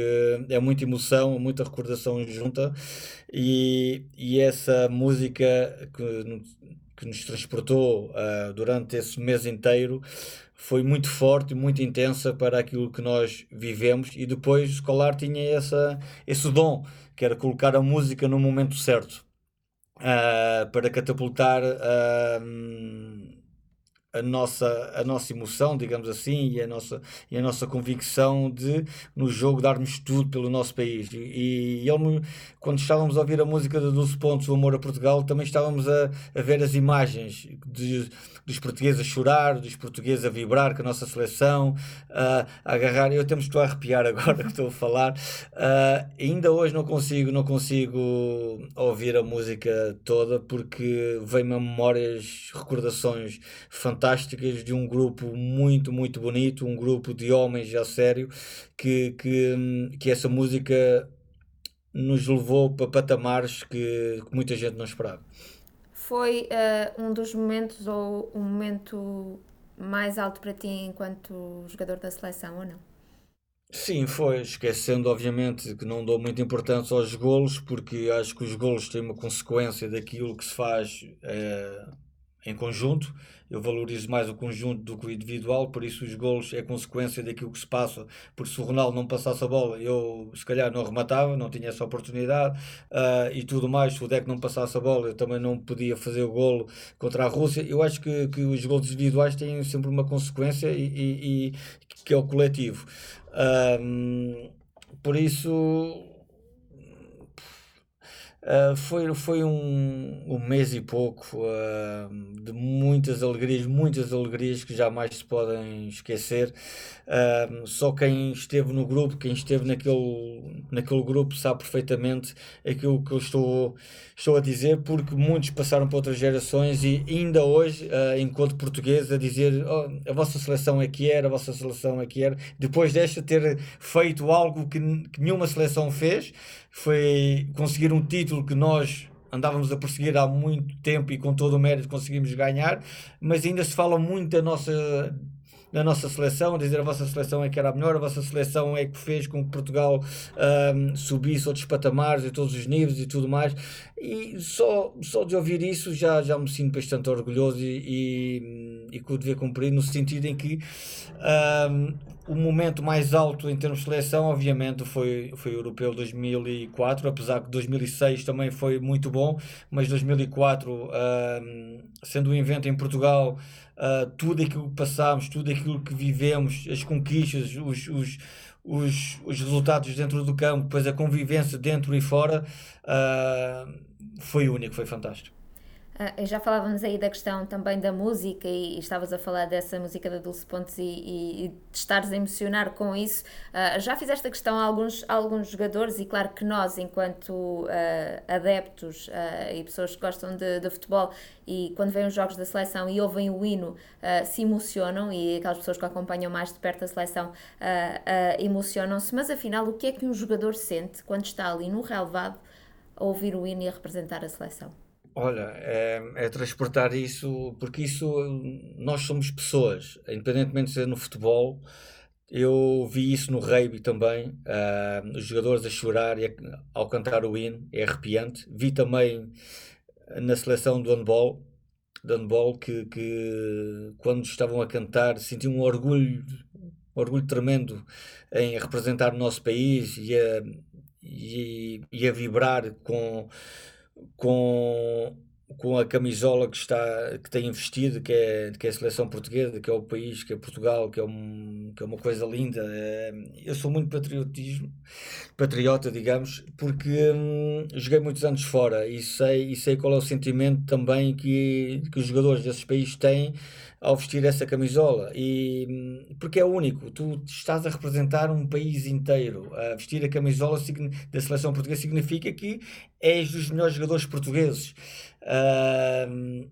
é muita emoção, muita recordação junta e, e essa música que, que nos transportou uh, durante esse mês inteiro foi muito forte, muito intensa para aquilo que nós vivemos e depois o escolar tinha essa, esse dom, que era colocar a música no momento certo uh, para catapultar uh, a nossa, a nossa emoção, digamos assim, e a nossa, e a nossa convicção de, no jogo, darmos tudo pelo nosso país. E, e ele, quando estávamos a ouvir a música de 12 Pontos, O Amor a Portugal, também estávamos a, a ver as imagens de, dos portugueses a chorar, dos portugueses a vibrar com a nossa seleção, a, a agarrar. Eu até me estou a arrepiar agora que estou a falar. Uh, ainda hoje não consigo, não consigo ouvir a música toda porque vem-me a memórias, recordações fantásticas fantásticas de um grupo muito, muito bonito, um grupo de homens a sério, que, que, que essa música nos levou para patamares que, que muita gente não esperava. Foi uh, um dos momentos ou um momento mais alto para ti enquanto jogador da seleção ou não? Sim, foi, esquecendo obviamente que não dou muita importância aos golos, porque acho que os golos têm uma consequência daquilo que se faz eh, em conjunto. Eu valorizo mais o conjunto do que o individual, por isso os golos é consequência daquilo que se passa. Porque se o Ronaldo não passasse a bola, eu se calhar não rematava, não tinha essa oportunidade uh, e tudo mais. Se o Deck não passasse a bola, eu também não podia fazer o golo contra a Rússia. Eu acho que, que os golos individuais têm sempre uma consequência e, e, e que é o coletivo. Uh, por isso Uh, foi, foi um, um mês e pouco uh, de muitas alegrias, muitas alegrias que jamais se podem esquecer. Uh, só quem esteve no grupo, quem esteve naquele, naquele grupo, sabe perfeitamente aquilo que eu estou, estou a dizer, porque muitos passaram para outras gerações e ainda hoje, enquanto português, a dizer oh, a vossa seleção é que era, a vossa seleção é que era, depois desta ter feito algo que, que nenhuma seleção fez foi conseguir um título que nós andávamos a perseguir há muito tempo e com todo o mérito conseguimos ganhar, mas ainda se fala muito da nossa da nossa seleção, dizer a vossa seleção é que era a melhor, a vossa seleção é que fez com que Portugal um, subisse outros patamares e todos os níveis e tudo mais. E só, só de ouvir isso já, já me sinto bastante orgulhoso e, e, e com o dever cumprido, no sentido em que um, o momento mais alto em termos de seleção, obviamente, foi, foi o Europeu 2004, apesar que 2006 também foi muito bom, mas 2004, uh, sendo um evento em Portugal, uh, tudo aquilo que passámos, tudo aquilo que vivemos, as conquistas, os, os, os, os resultados dentro do campo, depois a convivência dentro e fora, uh, foi único, foi fantástico. Uh, já falávamos aí da questão também da música e, e estavas a falar dessa música da Dulce Pontes e, e, e de estares a emocionar com isso. Uh, já fizeste a questão a alguns, a alguns jogadores e claro que nós, enquanto uh, adeptos e pessoas que gostam de, de, futebol e quando vêm os jogos da seleção e ouvem o hino, se emocionam e aquelas pessoas que acompanham mais de perto a seleção emocionam-se. Mas afinal, o que é que um jogador sente quando está ali no relevado a ouvir o hino e a representar a seleção? Olha, é, é, transportar isso, porque isso nós somos pessoas, independentemente de ser no futebol. Eu vi isso no rugby também, uh, os jogadores a chorar e a, ao cantar o hino, é arrepiante. Vi também na seleção do handball, do handball que, que quando estavam a cantar senti um orgulho, um orgulho tremendo em representar o nosso país e a, e, e a vibrar com com, com a camisola que está que tem investido, que é, que é a seleção portuguesa, que é o país, que é Portugal, que é, um, que é uma coisa linda. É, eu sou muito patriotismo, patriota, digamos, porque hum, joguei muitos anos fora e sei, e sei qual é o sentimento também que, que os jogadores desses países têm ao vestir essa camisola. E hum, porque é único, tu estás a representar um país inteiro, a vestir a camisola da seleção portuguesa significa que és dos melhores jogadores portugueses uh,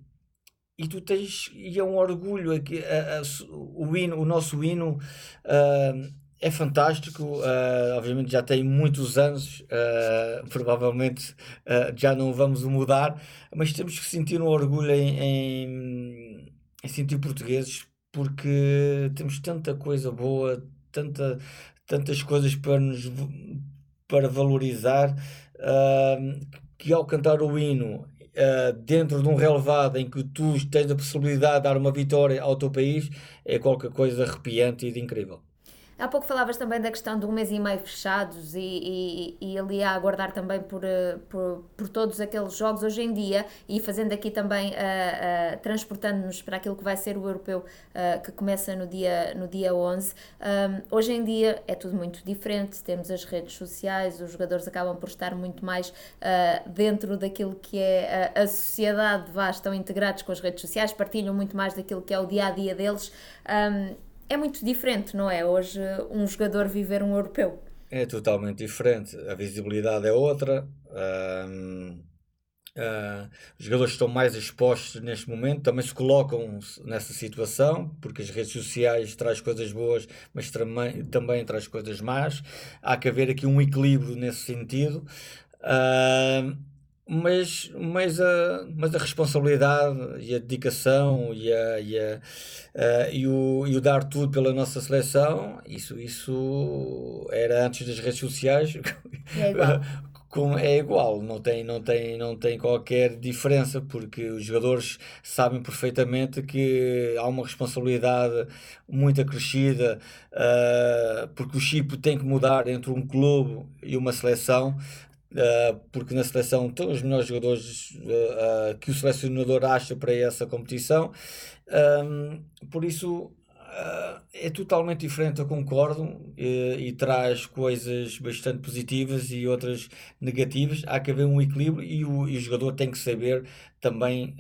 e tu tens e é um orgulho a, o hino, o nosso hino uh, é fantástico, uh, obviamente já tem muitos anos, uh, provavelmente uh, já não vamos mudar, mas temos que sentir um orgulho em, em, em sentir portugueses, porque temos tanta coisa boa, tanta, tantas coisas para nos para valorizar, que ao cantar o hino Uh, dentro de um relevado em que tu tens a possibilidade de dar uma vitória ao teu país, é qualquer coisa arrepiante e de incrível. Há pouco falavas também da questão de um mês e meio fechados e, e, e ali a aguardar também por, eh, por, por, todos aqueles jogos hoje em dia e fazendo aqui também, uh, uh, transportando-nos para aquilo que vai ser o europeu uh, que começa no dia, no dia 11. Um, hoje em dia é tudo muito diferente, temos as redes sociais, os jogadores acabam por estar muito mais dentro daquilo que é a, sociedade, vá, estão integrados com as redes sociais, partilham muito mais daquilo que é o dia a dia deles. Um, é muito diferente, não é? Hoje, um jogador viver um europeu. É totalmente diferente. A visibilidade é outra. Uh, os jogadores estão mais expostos neste momento, também se colocam nessa situação, porque as redes sociais traz coisas boas, mas também, também traz coisas más. Há que haver aqui um equilíbrio nesse sentido. Uh, mas, mas, a, mas a responsabilidade e a dedicação e, a, e, a, e, o, e o dar tudo pela nossa seleção, isso, isso era antes das redes sociais. É igual. Com, é igual, não tem, não, tem, não tem qualquer diferença, porque os jogadores sabem perfeitamente que há uma responsabilidade muito acrescida, uh, porque o chip tem que mudar entre um clube e uma seleção, Uh, porque na seleção estão os melhores jogadores uh, uh, que o selecionador acha para essa competição. Um, por isso é totalmente diferente, eu concordo, e, e, traz coisas bastante positivas e outras negativas. Há que haver um equilíbrio e o, e o jogador tem que saber também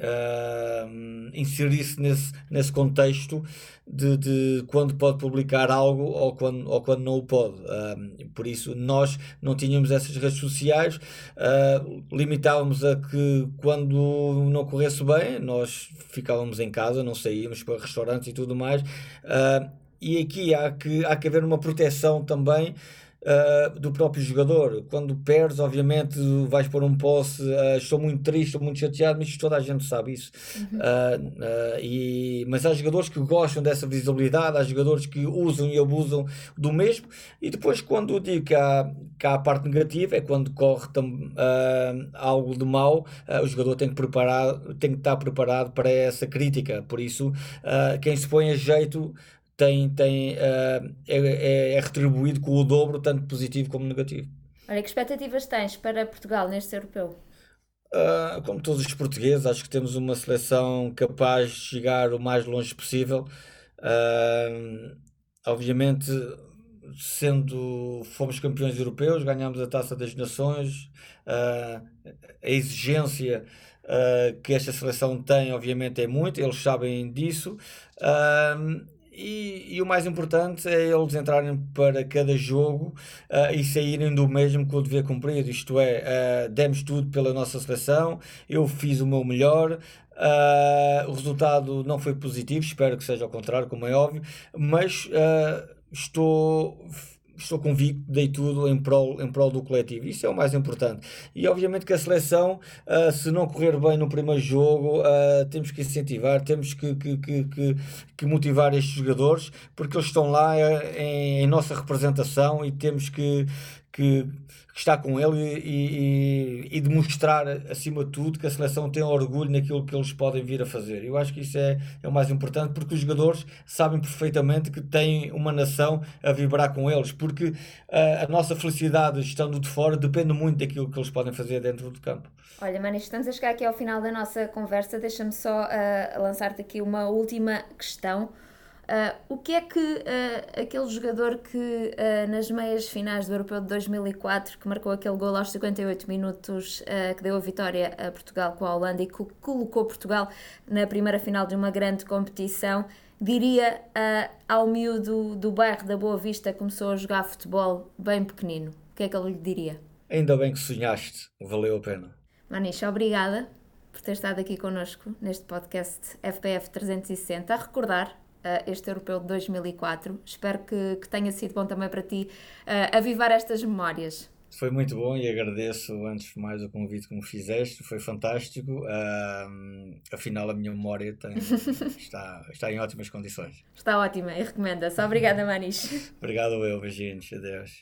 inserir-se nesse, nesse contexto de, de quando pode publicar algo ou quando, ou quando não o pode. Uh, por isso, nós não tínhamos essas redes sociais, uh, limitávamos a que quando não corresse bem, nós ficávamos em casa, não saíamos para restaurantes e tudo mais. Uh, e aqui há que, há que haver uma proteção também uh, do próprio jogador. Quando perdes, obviamente, vais pôr um posse, uh, estou muito triste, estou muito chateado, mas toda a gente sabe isso. Uhum. Uh, e, mas há jogadores que gostam dessa visibilidade, há jogadores que usam e abusam do mesmo, e depois, quando digo que há, que há a parte negativa, é quando corre algo de mal, o jogador tem que, preparar, tem que estar preparado para essa crítica. Por isso, quem se põe a jeito tem, tem, uh, é, é, retribuído com o dobro, tanto positivo como negativo. Olha, que expectativas tens para Portugal neste europeu? Uh, como todos os portugueses, acho que temos uma seleção capaz de chegar o mais longe possível. Uh, obviamente, sendo fomos campeões europeus, ganhámos a Taça das Nações, uh, a exigência que esta seleção tem, obviamente, é muito, eles sabem disso. Uh, e, e, o mais importante é eles entrarem para cada jogo uh, e saírem do mesmo com o dever cumprido. Isto é, uh, demos tudo pela nossa seleção, eu fiz o meu melhor. Uh, o resultado não foi positivo, espero que seja ao contrário, como é óbvio, mas estou estou convicto, dei tudo em prol, em prol do coletivo. Isso é o mais importante. E obviamente que a seleção, uh, se não correr bem no primeiro jogo, uh, temos que incentivar, temos que, que, que, que, motivar estes jogadores, porque eles estão lá uh, em, em nossa representação e temos que, que, que está com ele e, e, e, demonstrar, acima de tudo, que a seleção tem orgulho naquilo que eles podem vir a fazer. Eu acho que isso é, é o mais importante, porque os jogadores sabem perfeitamente que têm uma nação a vibrar com eles, porque uh, a nossa felicidade estando de fora depende muito daquilo que eles podem fazer dentro do campo. Olha, Mani, estamos a chegar aqui ao final da nossa conversa. Deixa-me só uh, lançar-te aqui uma última questão. Uh, o que é que uh, aquele jogador que uh, nas meias finais do Europeu de 2004, que marcou aquele gol aos 58 minutos, que deu a vitória a Portugal com a Holanda e que colocou Portugal na primeira final de uma grande competição, diria ao miúdo do bairro da Boa Vista que começou a jogar futebol bem pequenino? O que é que ele lhe diria? Ainda bem que sonhaste, valeu a pena. Manicha, obrigada por ter estado aqui connosco neste podcast FPF 360. A recordar este europeu de 2004. Espero que, que, tenha sido bom também para ti uh, avivar estas memórias. Foi muito bom e agradeço antes de mais o convite que me fizeste, foi fantástico. Afinal, a minha memória tem, está, está em ótimas condições. Está ótima e recomenda-se. Obrigada, Manis. Obrigado, eu. Beijinhos. Adeus.